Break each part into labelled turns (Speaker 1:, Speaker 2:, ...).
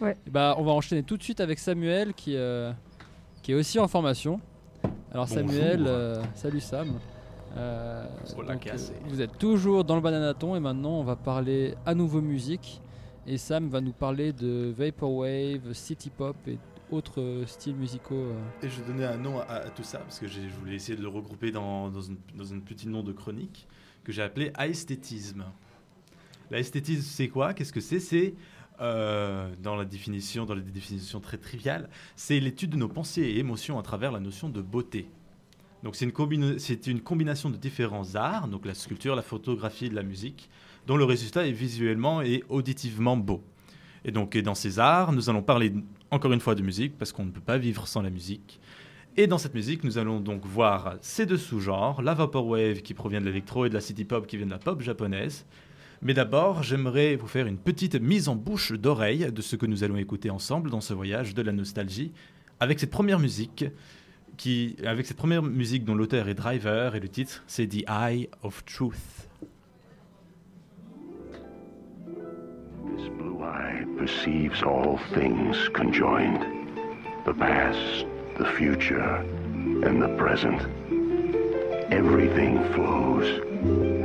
Speaker 1: Ouais.
Speaker 2: Bah, on va enchaîner tout de suite avec Samuel qui, euh, qui est aussi en formation. Alors
Speaker 3: Bonjour.
Speaker 2: Samuel, euh, salut Sam. Euh, donc, vous êtes toujours dans le bananaton et maintenant on va parler à nouveau musique. Et Sam va nous parler de Vaporwave, City Pop et autres styles musicaux. euh.
Speaker 3: Et je donnais un nom à, à tout ça parce que je voulais essayer de le regrouper dans, dans, une, dans un petit nom de chronique que j'ai appelé aesthétisme. L'aesthétisme, c'est quoi? Qu'est-ce que c'est? C'est euh, dans la définition, dans les définitions très triviales, c'est l'étude de nos pensées et émotions à travers la notion de beauté. Donc c'est une, combina- c'est une combination de différents arts, donc la sculpture, la photographie et la musique, dont le résultat est visuellement et auditivement beau. Et donc dans ces arts, nous allons parler encore une fois de musique, parce qu'on ne peut pas vivre sans la musique. Et dans cette musique, nous allons donc voir ces deux sous-genres, la vaporwave qui provient de l'électro et de la city pop qui vient de la pop japonaise. Mais d'abord, j'aimerais vous faire une petite mise en bouche d'oreille de ce que nous allons écouter ensemble dans ce voyage de la nostalgie, avec cette première musique, qui, avec cette première musique dont l'auteur est Driver et le titre c'est The Eye of Truth.
Speaker 4: This blue eye perceives all things conjoined the past, the future, and the present. Everything flows,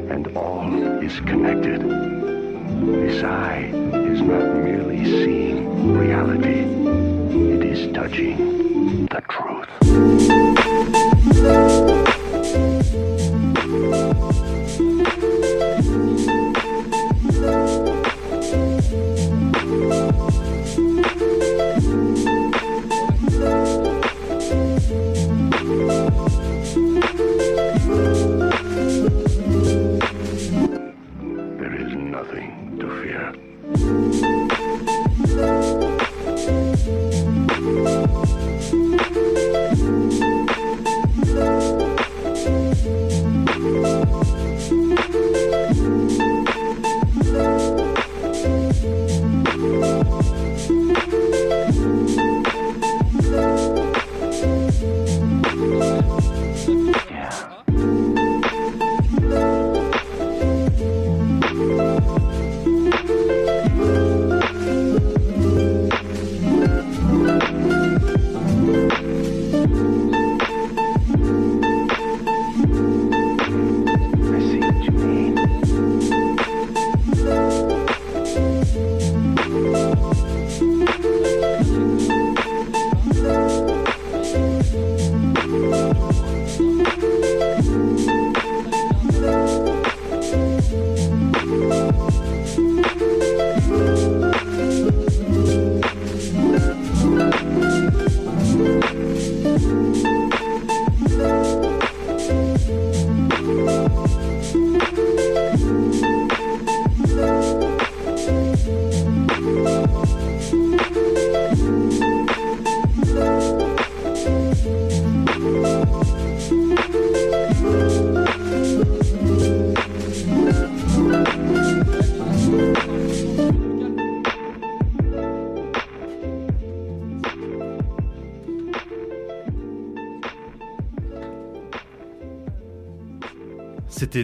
Speaker 4: and all is connected. This eye is not merely seeing reality, it is touching the truth.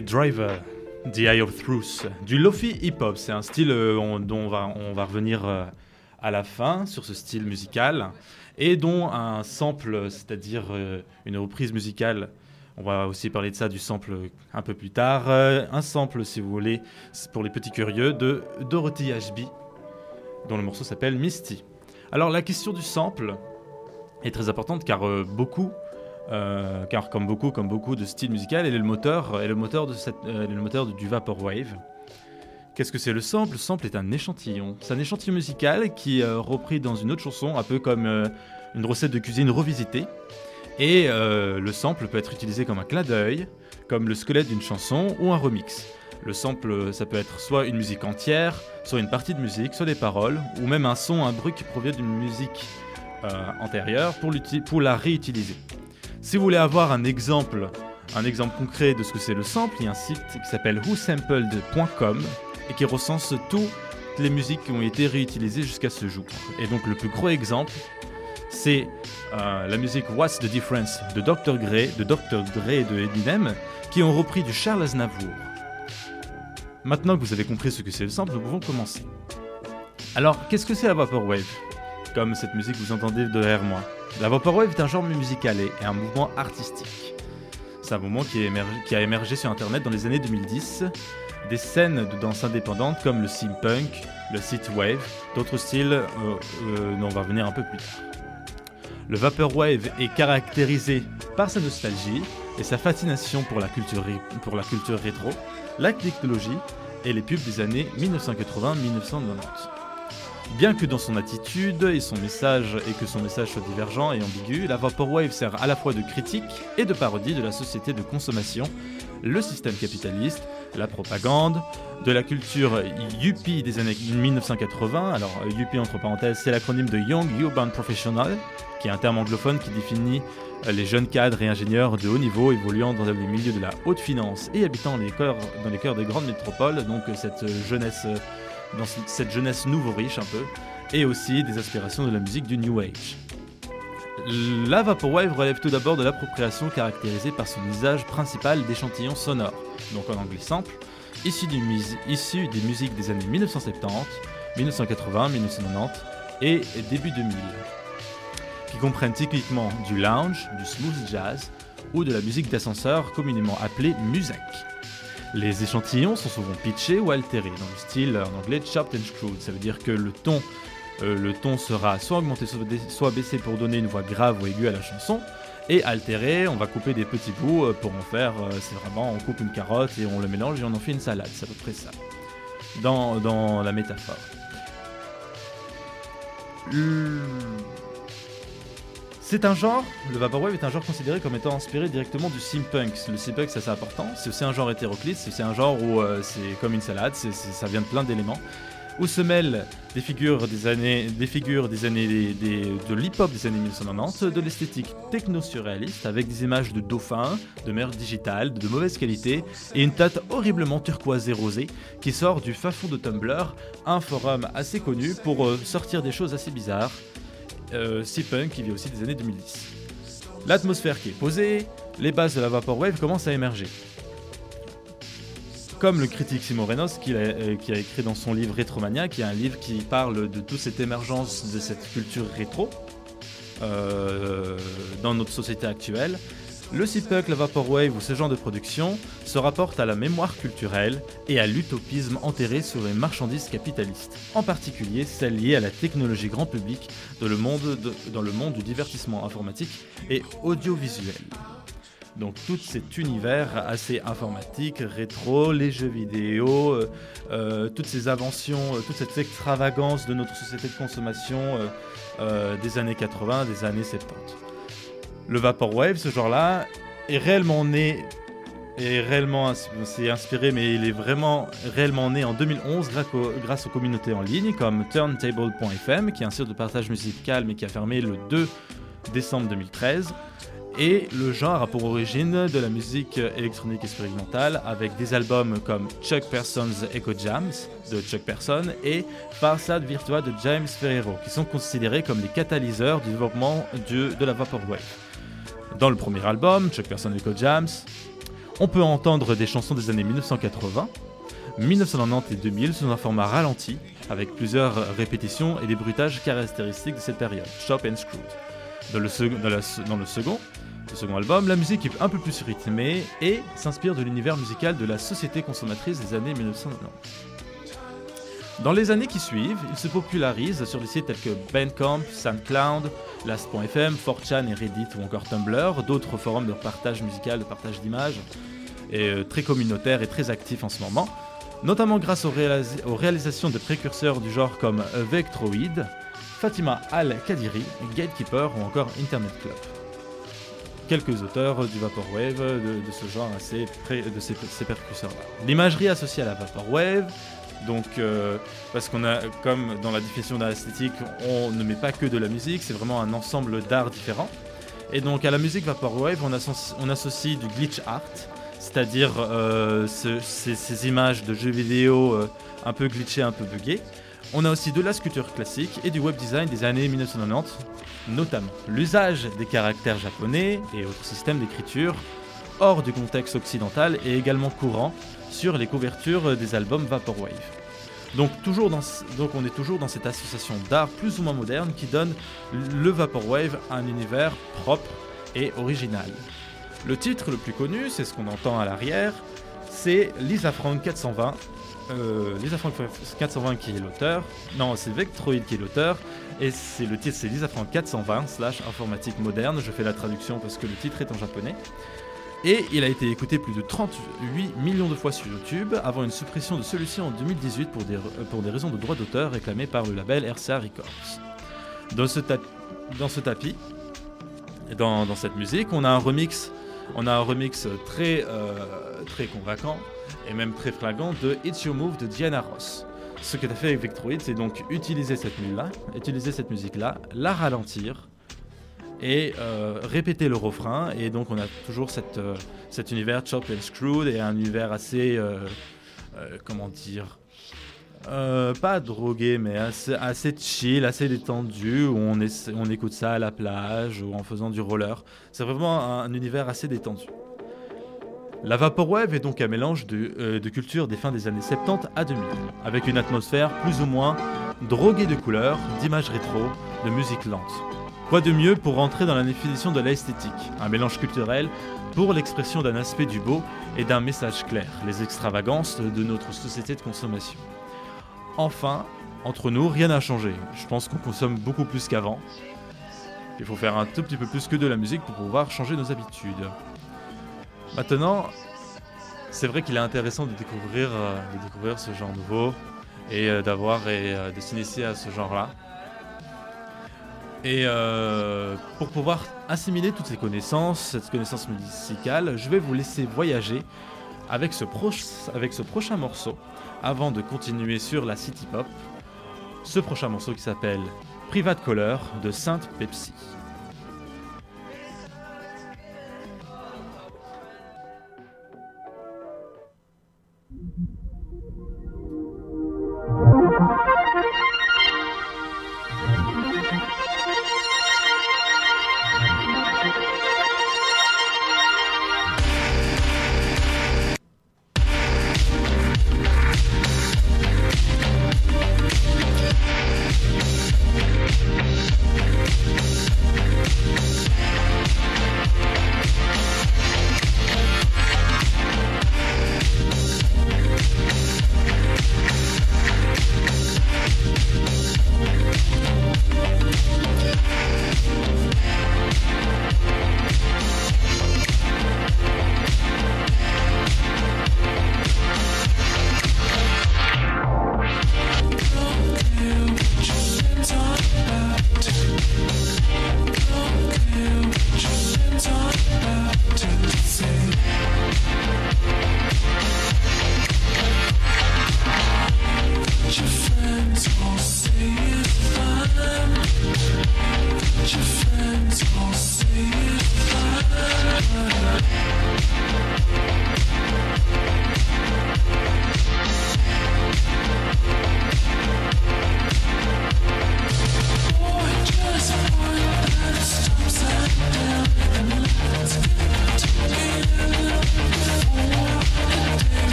Speaker 3: Driver, The Eye of Truth, du Lofi hip-hop. C'est un style euh, on- dont on va, revenir euh, à la fin sur ce style musical et dont un sample, c'est-à-dire euh, une reprise musicale. On va aussi parler de ça du sample un peu plus tard. Euh, un sample, si vous voulez, pour les petits curieux, de Dorothy Ashby, dont le morceau s'appelle Misty. Alors la question du sample est très importante car euh, beaucoup euh, car comme beaucoup, comme beaucoup de styles musicaux, elle est le moteur, euh, est le moteur du vaporwave. Qu'est-ce que c'est le sample? Le sample est un échantillon. C'est un échantillon musical qui est euh, repris dans une autre chanson, un peu comme une recette de cuisine revisitée. Et le sample peut être utilisé comme un clin d'œil, comme le squelette d'une chanson ou un remix. Le sample, ça peut être soit une musique entière, soit une partie de musique, soit des paroles, ou même un son, un bruit qui provient d'une musique antérieure pour la réutiliser. Si vous voulez avoir un exemple, un exemple concret de ce que c'est le sample, il y a un site qui s'appelle whosampled.com et qui recense toutes les musiques qui ont été réutilisées jusqu'à ce jour. Et donc le plus gros exemple, c'est euh, la musique What's the Difference de Dr. Dre, de Dr. Dre et de Eminem, qui ont repris du Charles Aznavour. Maintenant que vous avez compris ce que c'est le sample, nous pouvons commencer. Alors, qu'est-ce que c'est la Vaporwave? Comme cette musique que vous entendez derrière moi. La Vaporwave est un genre musical et un mouvement artistique. C'est un mouvement qui, a émergé sur Internet dans les années 2010. Des scènes de danse indépendantes comme le steampunk, le synthwave, d'autres styles euh, euh, dont on va revenir un peu plus tard. Le Vaporwave est caractérisé par sa nostalgie et sa fascination pour la culture, pour la culture rétro, la technologie et les pubs des années 1980-1990. Bien que dans son attitude et son message et que son message soit divergent et ambigu, la Vaporwave sert à la fois de critique et de parodie de la société de consommation, le système capitaliste, la propagande, de la culture yuppie des années 1980. Alors yuppie entre parenthèses, c'est l'acronyme de Young Urban Professional, qui est un terme anglophone qui définit les jeunes cadres et ingénieurs de haut niveau évoluant dans les milieux de la haute finance et habitant dans les cœurs des grandes métropoles, donc cette jeunesse dans cette jeunesse nouveau riche un peu, et aussi des aspirations de la musique du New Age. La Vaporwave relève tout d'abord de l'appropriation caractérisée par son usage principal d'échantillons sonores, donc en anglais simple, issus, des musiques des années 1970, 1980, 1990 et début 2000, qui comprennent typiquement du lounge, du smooth jazz ou de la musique d'ascenseur communément appelée musique. Les échantillons sont souvent pitchés ou altérés, dans le style en anglais chopped and screwed. Ça veut dire que le ton, euh, le ton sera soit augmenté, soit baissé pour donner une voix grave ou aiguë à la chanson. Et altéré, on va couper des petits bouts euh, pour en faire, euh, c'est vraiment, on coupe une carotte et on le mélange et on en fait une salade, c'est à peu près ça. Dans, dans la métaphore. C'est un genre, le Vaporwave est un genre considéré comme étant inspiré directement du simpunk. Le simpunk, c'est assez important. C'est aussi un genre hétéroclite, c'est un genre où euh, c'est comme une salade, ça vient de plein d'éléments. Où se mêlent des figures des années, des figures des années de l'hip-hop des années 1990, de l'esthétique techno-surréaliste avec des images de dauphins, de mer digitale, de mauvaise qualité et une tête horriblement turquoise et rosée qui sort du fin de Tumblr, un forum assez connu pour euh, sortir des choses assez bizarres euh, C-Punk qui vient aussi des années 2010. L'atmosphère qui est posée, les bases de la Vaporwave commencent à émerger. Comme le critique Simon Renos qui a, euh, qui a écrit dans son livre Rétromania, qui est un livre qui parle de toute cette émergence de cette culture rétro euh, dans notre société actuelle, le CPUC, la Vaporwave ou ce genre de production se rapportent à la mémoire culturelle et à l'utopisme enterré sur les marchandises capitalistes, en particulier celles liées à la technologie grand public dans le monde, dans le monde du divertissement informatique et audiovisuel. Donc tout cet univers assez informatique, rétro, les jeux vidéo, euh, euh, toutes ces inventions, euh, toute cette extravagance de notre société de consommation des années 80, des années 70 le Vaporwave, ce genre-là, est réellement né est réellement inspiré mais il est vraiment réellement né en 2011 grâce, aux communautés en ligne comme turntable.fm qui est un site de partage musical mais qui a fermé le 2 décembre 2013 et le genre a pour origine de la musique électronique expérimentale avec des albums comme Chuck Person's Echo Jams de Chuck Person et Farsad Virtua de James Ferrero qui sont considérés comme les catalyseurs du développement de la Vaporwave. Dans le premier album, Chuck Person Echo Jams, on peut entendre des chansons des années 1980, 1990 et 2000 sous un format ralenti, avec plusieurs répétitions et des bruitages caractéristiques de cette période, Chop and Screwed. Dans le, dans second, le second album, la musique est un peu plus rythmée et s'inspire de l'univers musical de la société consommatrice des années 1990. Dans les années qui suivent, il se popularise sur des sites tels que Bandcamp, SoundCloud, Last.fm, 4chan et Reddit ou encore Tumblr, d'autres forums de partage musical, de partage d'images, et euh, très communautaires et très actifs en ce moment, notamment grâce aux, réalisations de précurseurs du genre comme Vectroid, Fatima Al-Kadiri, Gatekeeper ou encore Internet Club. Quelques auteurs du Vaporwave de, ce genre assez de ces, ces précurseurs-là. L'imagerie associée à la Vaporwave donc, euh, parce qu'on a, comme dans la définition d'art esthétique, on ne met pas que de la musique, c'est vraiment un ensemble d'arts différents. Et donc, à la musique Vaporwave, on associe, on associe du glitch art, c'est-à-dire euh, ces, images de jeux vidéo euh, un peu glitchées, un peu buggées. On a aussi de la sculpture classique et du web design des années 1990, notamment. L'usage des caractères japonais et autres systèmes d'écriture hors du contexte occidental est également courant sur les couvertures des albums Vaporwave. Donc, donc on est toujours dans cette association d'art plus ou moins moderne qui donne le Vaporwave un univers propre et original. Le titre le plus connu, c'est ce qu'on entend à l'arrière, c'est Lisa Frank 420. Euh, Lisa Frank 420 qui est l'auteur. Non, c'est Vectroid qui est l'auteur. Et c'est le titre, c'est Lisa Frank 420 slash informatique moderne. Je fais la traduction parce que le titre est en japonais. Et il a été écouté plus de 38 millions de fois sur YouTube avant une suppression de celui-ci en 2018 pour des, euh, pour des raisons de droit d'auteur réclamées par le label RCA Records. Dans ce, tapis, dans, dans cette musique, on a un remix, on a un remix très, euh, très convaincant et même très flagrant de It's Your Move de Diana Ross. Ce que tu fait avec Vectroid, c'est donc utiliser cette musique-là, utiliser cette musique-là, la ralentir et euh, répéter le refrain. Et donc on a toujours euh, cet univers chop and screwed et un univers assez, euh, comment dire, pas drogué, mais assez, chill, assez détendu, où on, écoute ça à la plage ou en faisant du roller. C'est vraiment un, un univers assez détendu. La Vaporwave est donc un mélange de, de cultures des fins des années 70 à 2000, avec une atmosphère plus ou moins droguée de couleurs, d'images rétro, de musique lente. Quoi de mieux pour rentrer dans la définition de l'esthétique, un mélange culturel pour l'expression d'un aspect du beau et d'un message clair, les extravagances de notre société de consommation. Enfin, entre nous, rien n'a changé. Je pense qu'on consomme beaucoup plus qu'avant. Il faut faire un tout petit peu plus que de la musique pour pouvoir changer nos habitudes. Maintenant, c'est vrai qu'il est intéressant de découvrir, euh, ce genre nouveau et euh, d'avoir et euh, de s'initier à ce genre-là. Et euh, pour pouvoir assimiler toutes ces connaissances, cette connaissance musicale, je vais vous laisser voyager avec ce, avec ce prochain morceau avant de continuer sur la City Pop. Ce prochain morceau qui s'appelle Private Color de Sainte Pepsi.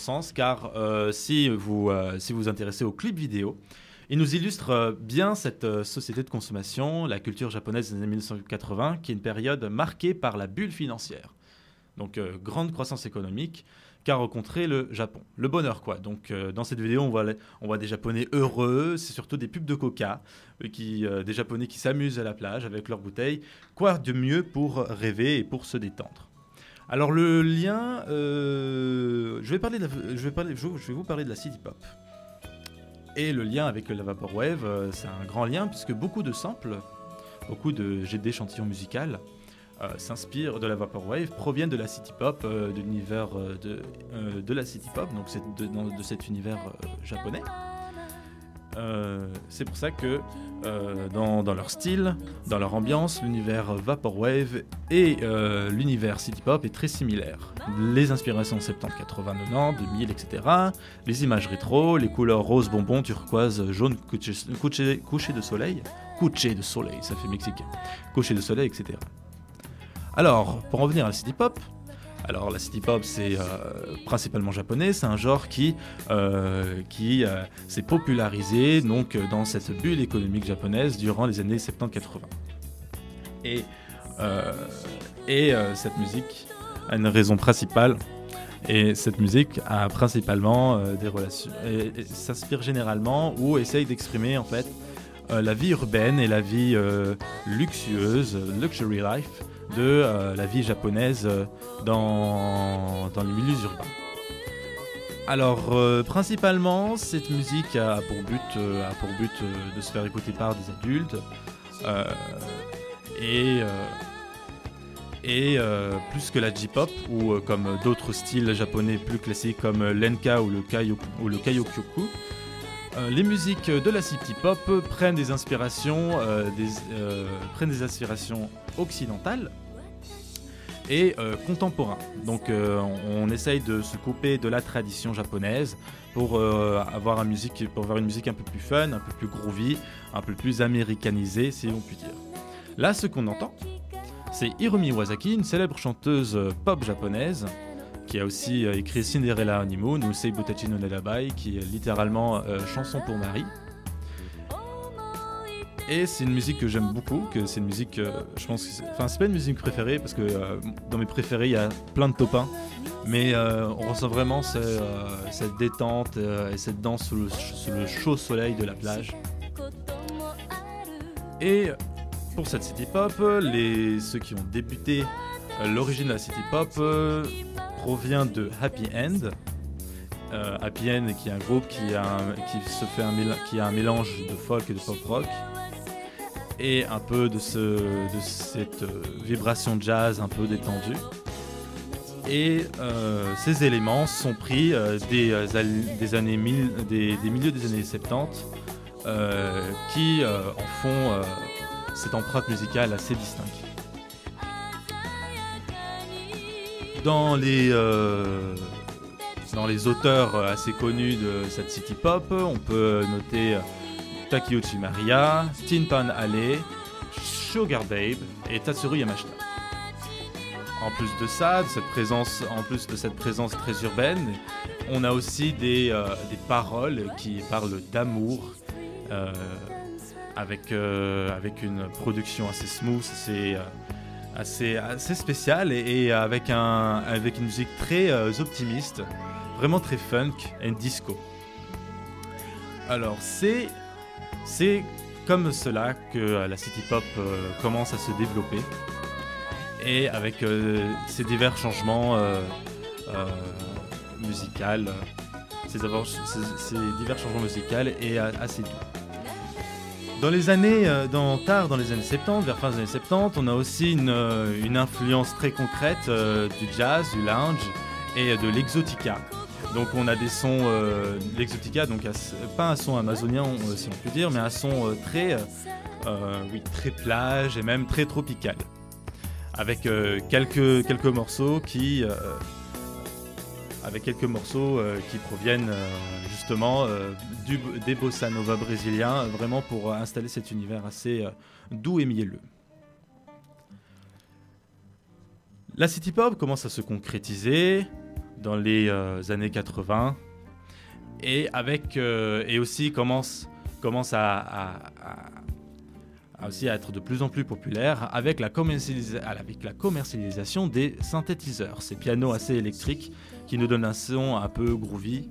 Speaker 3: Sens, car euh, si, vous, euh, si vous intéressez aux clips vidéo, il nous illustre euh, bien cette société de consommation, la culture japonaise des années 1980, qui est une période marquée par la bulle financière. Donc, grande croissance économique qu'a rencontré le Japon. Le bonheur, quoi. Donc, dans cette vidéo, on voit, on voit des Japonais heureux, c'est surtout des pubs de coca, des Japonais qui s'amusent à la plage avec leurs bouteilles. Quoi de mieux pour rêver et pour se détendre? Alors le lien, euh, je, vais parler de la- vous parler de la city pop. Et le lien avec la vaporwave, euh, c'est un grand lien puisque beaucoup de samples, beaucoup de d'échantillons musicaux euh, s'inspirent de la vaporwave, proviennent de la city pop, de l'univers de, de la city pop, donc de, cet univers japonais. Euh, c'est pour ça que euh, dans, leur style, dans leur ambiance, l'univers vaporwave et euh, l'univers city pop est très similaire. Les inspirations 70, 80, 90, 2000, etc. Les images rétro, les couleurs rose bonbon, turquoise, jaune, couché, de soleil, couché de soleil, ça fait mexicain, couché de soleil, etc. Alors, pour en venir à city pop, alors la city pop c'est euh, principalement japonais, c'est un genre qui, euh, qui euh, s'est popularisé donc dans cette bulle économique japonaise durant les années 70-80. Et, et cette musique a une raison principale. Et cette musique a principalement des relations, s'inspire généralement ou essaye d'exprimer en fait la vie urbaine et la vie luxueuse, luxury life, de euh, la vie japonaise euh, dans, dans les milieux urbains. Alors, euh, principalement, cette musique a pour but, de se faire écouter par des adultes. et plus que la J-pop, ou comme d'autres styles japonais plus classiques comme l'enka ou le, euh, les musiques de la city pop prennent des inspirations occidentales et euh, contemporains. Donc euh, on, on essaye de se couper de la tradition japonaise pour, euh, avoir une musique un peu plus fun, un peu plus groovy, un peu plus américanisée, si l'on peut dire. Là, ce qu'on entend, c'est Hirumi Iwasaki, une célèbre chanteuse pop japonaise, qui a aussi écrit Cinderella Honeymoon ou Seibutachi no Narabai, qui est littéralement chanson pour Marie. Et c'est une musique que j'aime beaucoup, que c'est une musique, euh, je pense que enfin c'est pas une musique préférée parce que euh, dans mes préférés il y a plein de top 1, mais euh, on ressent vraiment ce- cette détente et cette danse sous le, chaud soleil de la plage. Et pour cette city pop, les, ceux qui ont débuté l'origine de la city pop provient de Happy End. Happy End qui est un groupe qui, a un- qui se fait un, qui a un mélange de folk et de pop rock et un peu de, ce, de cette euh, vibration jazz un peu détendue. Et euh, ces éléments sont pris euh, des, années des, milieux des années 70 euh, qui en font cette empreinte musicale assez distincte. Dans les, dans les auteurs assez connus de cette city pop, on peut noter Takeuchi Maria, Tin Pan Alley, Sugar Babe et Tatsuru Yamashita. En plus de ça, cette présence, en plus de cette présence très urbaine, on a aussi des, euh, paroles qui parlent d'amour, euh, avec, euh, avec une production assez smooth, assez, assez, assez spéciale et, avec, avec une musique très optimiste, vraiment très funk et disco. Alors c'est c'est comme cela que euh, la city pop euh, commence à se développer et avec euh, ces divers changements euh, euh, musicaux, euh, ces, divers- changements musicaux et euh, assez doux. Dans les années, euh, dans, tard dans les années 70, vers fin des années 70, on a aussi une, euh, influence très concrète euh, du jazz, du lounge et de l'exotica. Donc on a des sons, euh, l'exotica, donc pas un son amazonien euh, si on peut dire, mais un son euh, très, euh, très plage et même très tropical, avec quelques morceaux qui, proviennent justement des bossa nova brésiliens, vraiment pour installer cet univers assez doux et mielleux. La city pop commence à se concrétiser dans les euh, années 80 et avec euh, et aussi commence commence à, aussi à être de plus en plus populaire avec la, commercialisation des synthétiseurs, ces pianos assez électriques qui nous donnent un son un peu groovy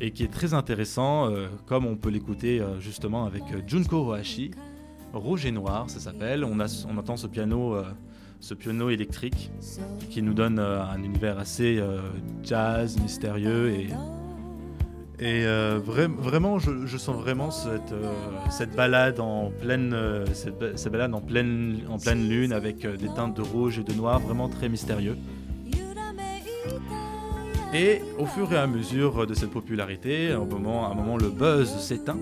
Speaker 3: et qui est très intéressant, euh, comme on peut l'écouter justement avec Junko Ohashi, Rouge et Noir, ça s'appelle. On, a- on entend ce piano, ce piano électrique qui nous donne euh, un univers assez euh, jazz, mystérieux et et euh, vra- vraiment, je, sens vraiment cette, cette balade en pleine, cette, ba- cette balade en pleine, en pleine lune avec des teintes de rouge et de noir, vraiment très mystérieux. Et au fur et à mesure de cette popularité, un moment, un moment le buzz s'éteint.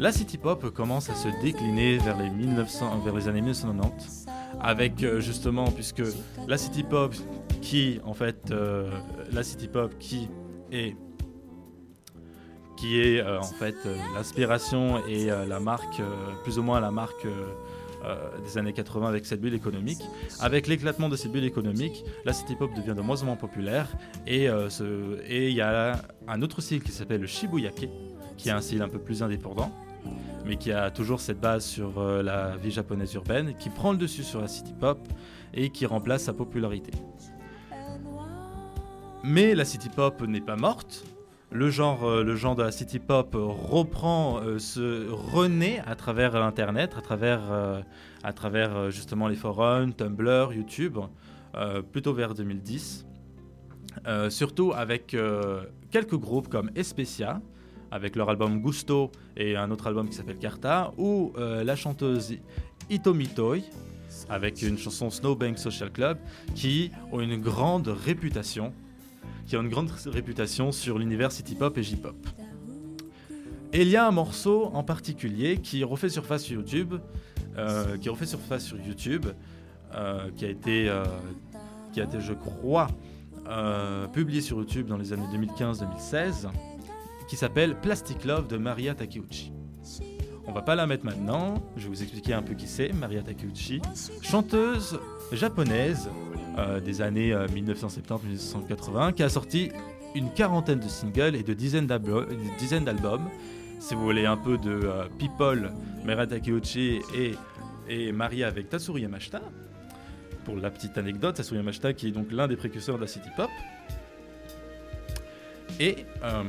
Speaker 3: La city pop commence à se décliner vers les, 1900, vers les années 1990, avec euh, justement, puisque la city pop qui, euh, la city pop est euh, en fait l'inspiration et la marque, plus ou moins la marque des années 80 avec cette bulle économique. Avec l'éclatement de cette bulle économique, la city pop devient de moins en moins populaire et il y a un autre style qui s'appelle le shibuyake, qui est un style un peu plus indépendant, mais qui a toujours cette base sur euh, la vie japonaise urbaine, qui prend le dessus sur la city pop et qui remplace sa popularité. Mais la city pop n'est pas morte. Le genre, euh, de la city pop reprend, euh, se renaît à travers l'internet, à travers, à travers justement les forums, Tumblr, YouTube, plutôt vers 2010. Euh, surtout avec quelques groupes comme Especia, avec leur album Gusto et un autre album qui s'appelle Carta, ou euh, la chanteuse Itomi Toy, avec une chanson Snowbank Social Club, qui ont une grande réputation, qui ont une grande réputation sur l'univers city pop et J-pop. Et il y a un morceau en particulier qui refait surface sur YouTube, euh, qui refait surface sur YouTube, euh, qui a été, qui a été, je crois, publié sur YouTube dans les années 2015-2016, qui s'appelle Plastic Love de Maria Takeuchi. On va pas la mettre maintenant, je vais vous expliquer un peu qui c'est, Maria Takeuchi, chanteuse japonaise euh, des années euh, 1970-1980, qui a sorti une quarantaine de singles et de dizaines d'albums. Si vous voulez un peu de euh, People, Maria Takeuchi et, et Maria avec Tatsuri Yamashita. Pour la petite anecdote, Tatsuri Yamashita qui est donc l'un des précurseurs de la city pop. Et euh,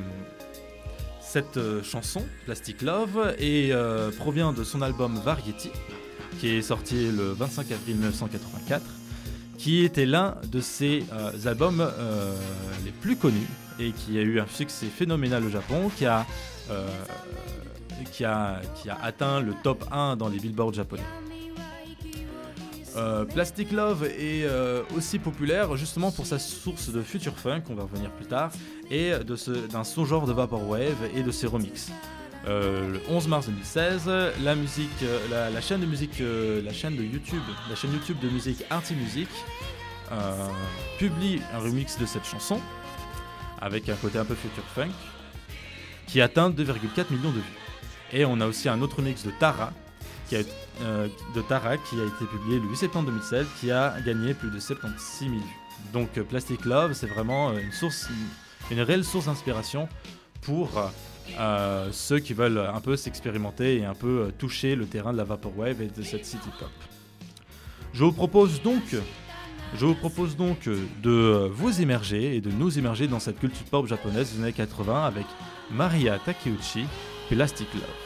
Speaker 3: cette euh, chanson, Plastic Love, est, euh, provient de son album Variety, qui est sorti le 25 avril 1984, qui était l'un de ses euh, albums les plus connus et qui a eu un succès phénoménal au Japon, qui a, qui a, qui a atteint le top 1 dans les billboards japonais. Euh, Plastic Love est euh, aussi populaire justement pour sa source de future funk, on va revenir plus tard, et d'un son genre de vaporwave et de ses remixes. Euh, le 11 mars 2016, la chaîne de musique, la chaîne YouTube, de musique Arty Music publie un remix de cette chanson avec un côté un peu future funk qui atteint 2,4 millions de vues. Et on a aussi un autre remix de Tara qui euh, de Tara qui a été publié le 8 septembre 2016 qui a gagné plus de 76 000 vues. Donc euh, Plastic Love, c'est vraiment euh, une source, une réelle source d'inspiration pour ceux qui veulent un peu s'expérimenter et un peu toucher le terrain de la vaporwave et de cette city pop. Je vous propose donc, je vous propose donc de vous immerger et de nous immerger dans cette culture pop japonaise des années 80 avec Maria Takeuchi, Plastic Love.「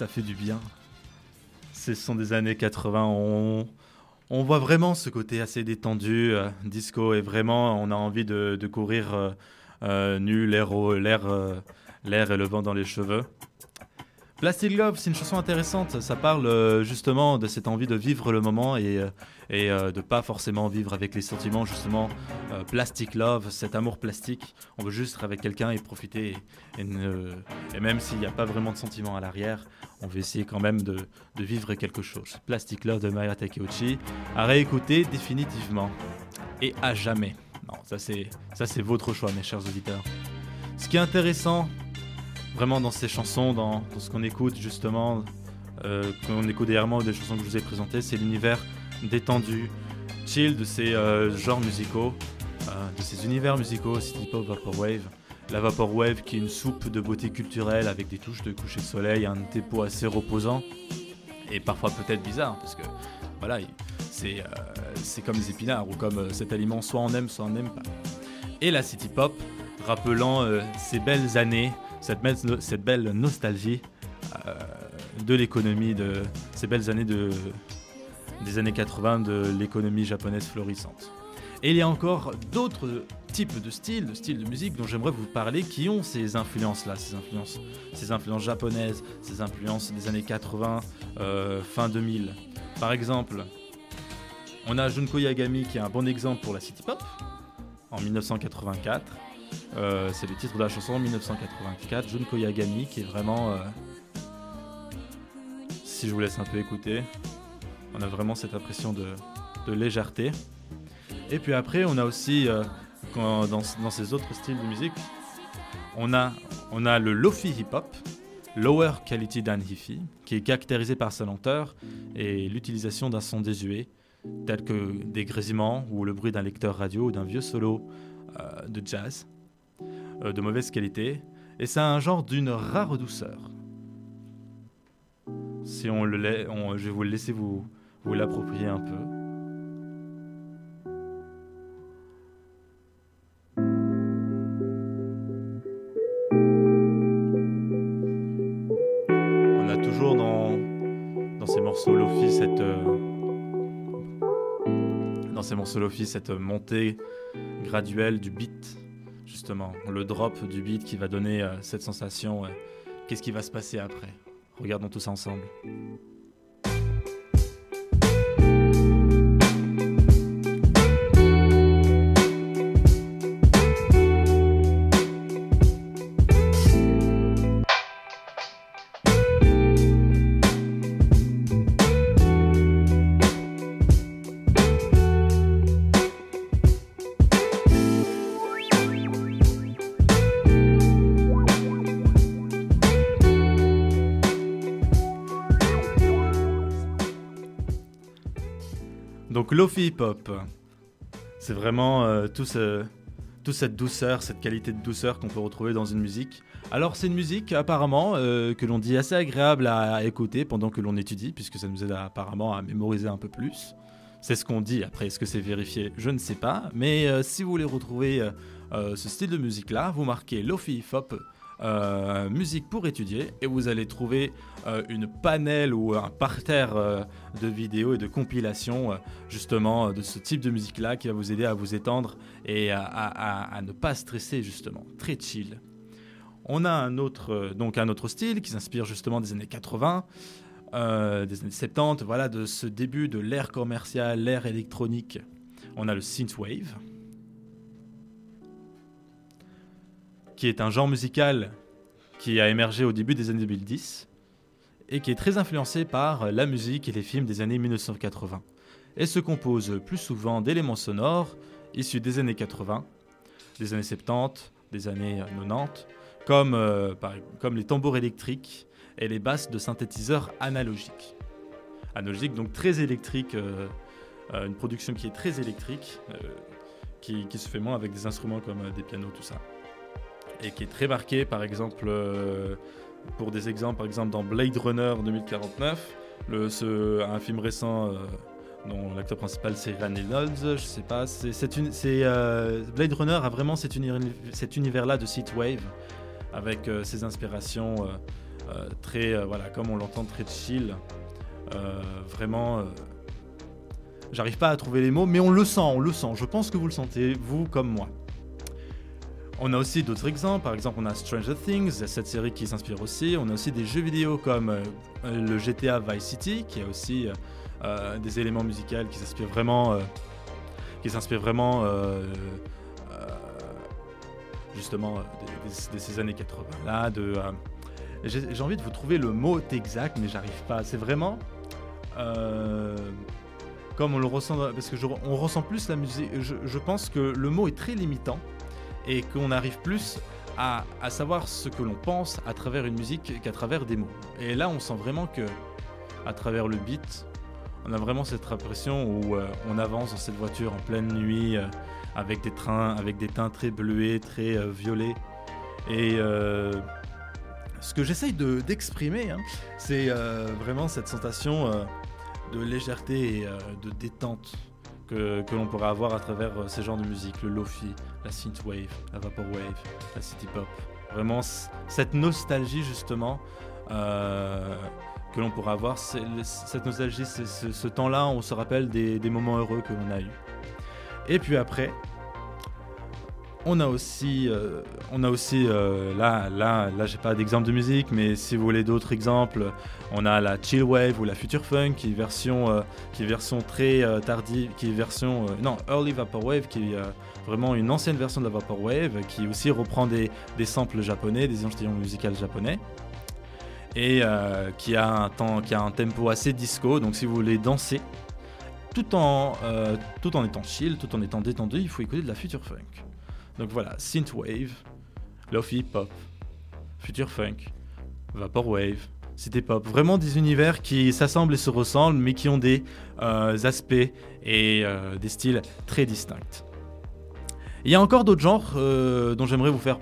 Speaker 3: ça fait du bien. Ce sont des années 80. On, voit vraiment ce côté assez détendu, euh, disco, et vraiment, on a envie de, courir euh, euh, nu, l'air l'air et le vent dans les cheveux. Plastic Love, c'est une chanson intéressante. Ça parle euh, justement de cette envie de vivre le moment et, euh, et euh, de pas forcément vivre avec les sentiments, justement. euh, plastic Love, cet amour plastique. On veut juste être avec quelqu'un et profiter. Et, même s'il n'y a pas vraiment de sentiments à l'arrière, on veut essayer quand même de, de vivre quelque chose. Plastic Love de Maya Takeuchi, à réécouter définitivement. Et à jamais. Non, ça c'est, ça c'est votre choix, mes chers auditeurs. Ce qui est intéressant, vraiment dans ces chansons, dans, ce qu'on écoute justement, euh, qu'on écoute derrière moi, ou des chansons que je vous ai présentées, c'est l'univers détendu, chill de ces euh, genres musicaux, euh, de ces univers musicaux, city pop, vaporwave. La vaporwave qui est une soupe de beauté culturelle avec des touches de coucher de soleil, un tempo assez reposant et parfois peut-être bizarre parce que voilà, il- c'est c'est comme les épinards ou comme cet aliment, soit on aime, soit on n'aime pas. Et la city pop, rappelant ces belles années, cette, belle- nostalgie euh, de l'économie, de ces belles années de, des années 80 de l'économie japonaise florissante. Et il y a encore d'autres types de styles, de styles de musique dont j'aimerais vous parler qui ont ces influences-là, ces influences, ces influences japonaises, ces influences des années 80, euh, fin 2000. Par exemple, on a Junko Yagami qui est un bon exemple pour la city pop en 1984. Euh, c'est le titre de la chanson 1984, Junko Yagami, qui est vraiment. euh, si je vous laisse un peu écouter, on a vraiment cette impression de, légèreté. Et puis après, on a aussi, euh, dans, ces autres styles de musique, on a, on a le Lofi Hip Hop, Lower Quality Than Hi-Fi, qui est caractérisé par sa lenteur et l'utilisation d'un son désuet, tel que des grésillements ou le bruit d'un lecteur radio ou d'un vieux solo de jazz de mauvaise qualité, et c'est un genre d'une rare douceur. Si on le lai- on- je vais vous le laisser vous, vous l'approprier un peu. On a toujours dans, dans ces morceaux Lofi cette euh, dans ces morceaux Lofi cette montée graduelle du beat justement le drop du beat qui va donner euh, cette sensation euh, qu'est-ce qui va se passer après? Regardons tout ça ensemble Lofi Hip Hop, c'est vraiment euh, tout ce- toute cette douceur, cette qualité de douceur qu'on peut retrouver dans une musique. Alors c'est une musique apparemment euh, que l'on dit assez agréable à écouter pendant que l'on étudie, puisque ça nous aide apparemment à mémoriser un peu plus. C'est ce qu'on dit, après est-ce que c'est vérifié? Je ne sais pas, mais euh, si vous voulez retrouver euh, ce style de musique-là, vous marquez Lofi Hip Hop, euh, musique pour étudier, et vous allez trouver euh, une panel ou un parterre euh, de vidéos et de compilations justement de ce type de musique-là qui va vous aider à vous étendre et à, ne pas stresser justement, très chill. On a un autre, donc un autre style qui s'inspire justement des années 80, euh, des années 70, voilà, de ce début de l'ère commerciale, l'ère électronique. On a le synthwave, qui est un genre musical qui a émergé au début des années 2010 et qui est très influencé par la musique et les films des années 1980 et se compose plus souvent d'éléments sonores issus des années 80, des années 70, des années 90, comme, euh, comme les tambours électriques et les basses de synthétiseurs analogiques. Analogiques, donc très électriques, euh, euh, une production qui est très électrique, qui, se fait moins avec des instruments comme des pianos, tout ça. Et qui est très marquée, par exemple, euh, pour des exemples, par exemple dans Blade Runner 2049, le, ce, un film récent euh, dont l'acteur principal c'est Ryan Reynolds, je sais pas, c'est, euh, Blade Runner a vraiment cet, cet univers-là de synthwave avec ses inspirations très, voilà, comme on l'entend, très chill. Vraiment, j'arrive pas à trouver les mots, mais on le sent, on le sent. Je pense que vous le sentez, vous comme moi. On a aussi d'autres exemples, par exemple on a Stranger Things, cette série qui s'inspire aussi. On a aussi des jeux vidéo comme euh, le GTA Vice City, qui a aussi euh, euh, des éléments musicaux qui s'inspirent vraiment, qui s'inspirent vraiment justement de, ces années 80 là. J'ai envie de vous trouver le mot exact, mais j'arrive pas. C'est vraiment comme on le ressent, parce que on ressent plus la musique. Je pense que le mot est très limitant et qu'on arrive plus à, à savoir ce que l'on pense à travers une musique qu'à travers des mots. Et là, on sent vraiment que à travers le beat, on a vraiment cette impression où euh, on avance dans cette voiture en pleine nuit euh, avec des trains, avec des teints très bleuets, très euh, violets. Et ce que j'essaye de- d'exprimer, hein, c'est vraiment cette sensation de légèreté et de détente que, l'on pourrait avoir à travers euh, ces genres de musique, le lofi, la synthwave, la vaporwave, la city pop. Vraiment cette nostalgie justement euh, que l'on pourrait avoir, cette nostalgie, ce, ce temps-là, on se rappelle des, des moments heureux que l'on a eu. Et puis après, on a aussi, euh, on a aussi euh, là, là, là, j'ai pas d'exemple de musique, mais si vous voulez d'autres exemples, on a la chill wave ou la future funk, qui est version, euh, qui version très tardive, qui est version, non, early vaporwave, qui est vraiment une ancienne version de la vaporwave, qui aussi reprend des, des samples japonais, des échantillons musicaux japonais, et qui a un qui a un tempo assez disco. Donc si vous voulez danser, tout en, tout en étant chill, tout en étant détendu, il faut écouter de la future funk. Donc voilà, synthwave, lofi pop, future funk, vaporwave, city pop, vraiment des univers qui s'assemblent et se ressemblent, mais qui ont des euh, aspects et euh, des styles très distincts. Il y a encore d'autres genres euh, dont j'aimerais vous faire,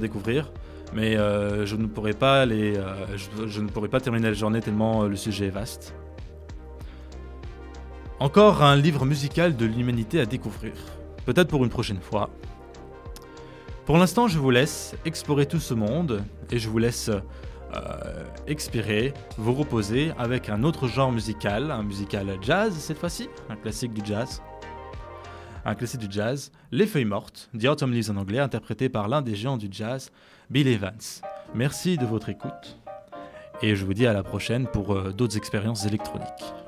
Speaker 3: découvrir, mais je ne pourrais je, ne pourrais pas terminer la journée tellement le sujet est vaste. Encore un livre musical de l'humanité à découvrir, peut-être pour une prochaine fois. Pour l'instant, je vous laisse explorer tout ce monde et je vous laisse euh, expirer, vous reposer avec un autre genre musical, un musical jazz cette fois-ci, un classique du jazz. Un classique du jazz, Les Feuilles Mortes, The Autumn Leaves en anglais, interprété par l'un des géants du jazz, Bill Evans. Merci de votre écoute et je vous dis à la prochaine pour euh, d'autres expériences électroniques.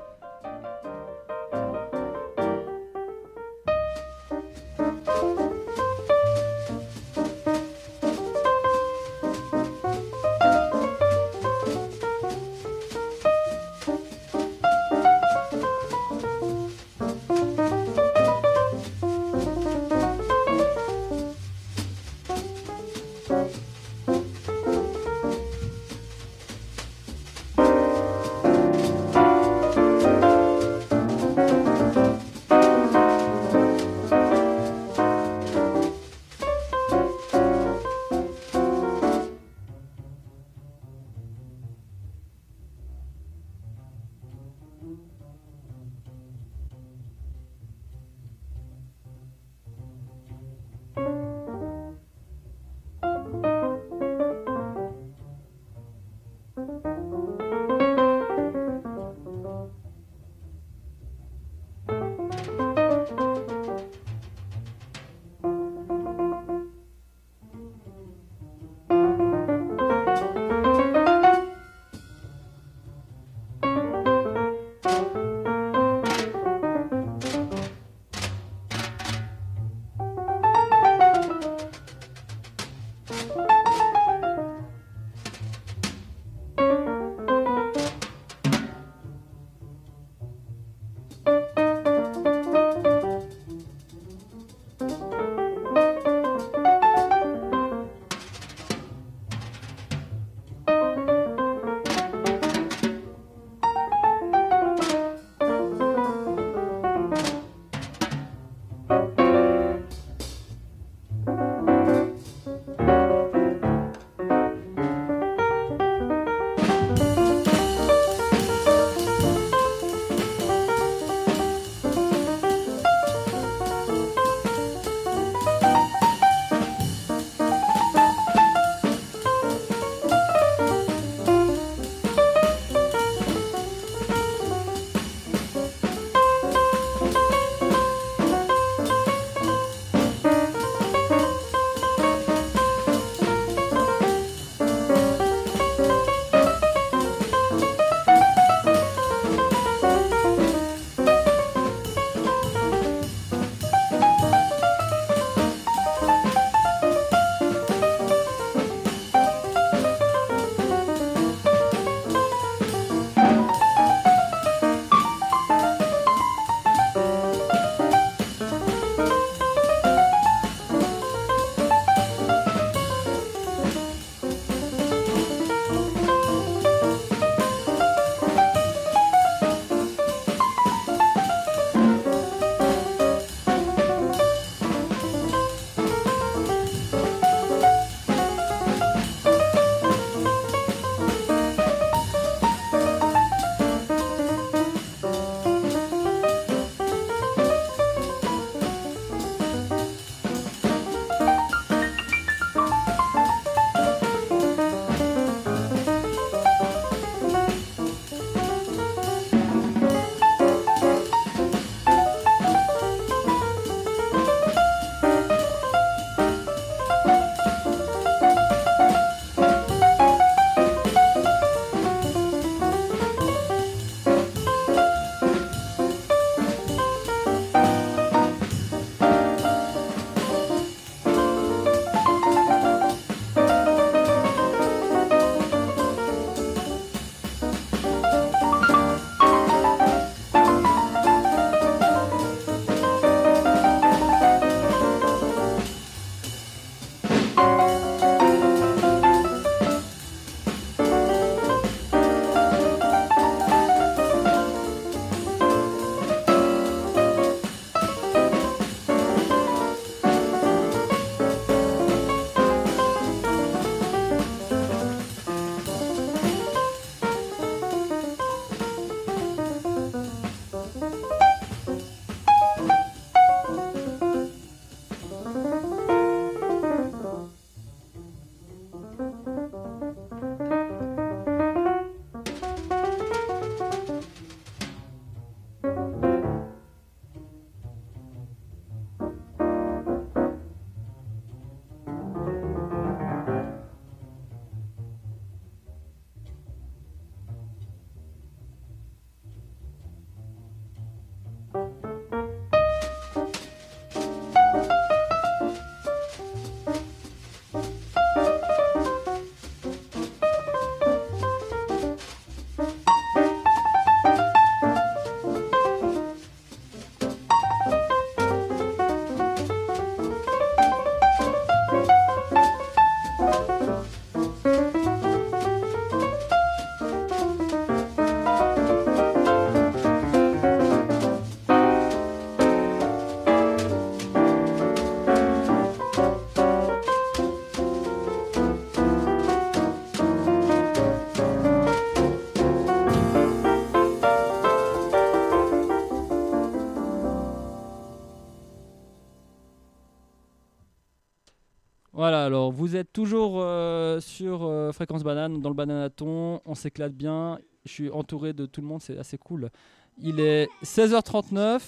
Speaker 2: Voilà, alors vous êtes toujours euh, sur euh, Fréquence Banane, dans le Bananaton, on s'éclate bien, je suis entouré de tout le monde, c'est assez cool. Il est 16h39,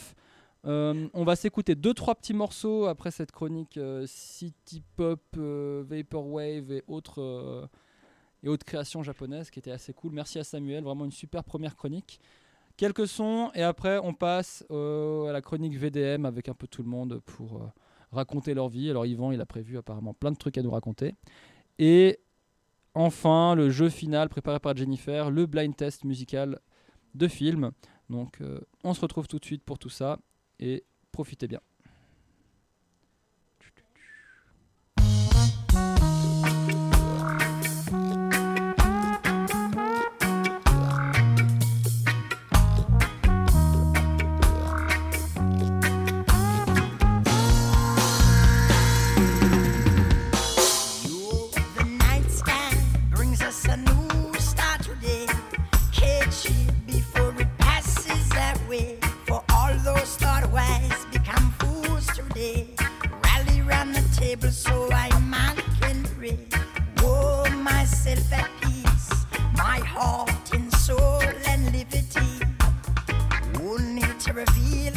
Speaker 2: euh, on va s'écouter deux trois petits morceaux après cette chronique City Pop, Vaporwave et autres, et autres créations japonaises qui étaient assez cool. Merci à Samuel, vraiment une super première chronique. Quelques sons et après on passe à la chronique VDM avec un peu tout le monde pour... raconter leur vie. Alors Yvan, il a prévu apparemment plein de trucs à nous raconter. Et enfin, le jeu final préparé par Jennifer, le blind test musical de film. Donc euh, on se retrouve tout de suite pour tout ça et profitez bien.
Speaker 1: Round table so I man can pray. Oh, myself at peace, my heart and soul and liberty. Only to reveal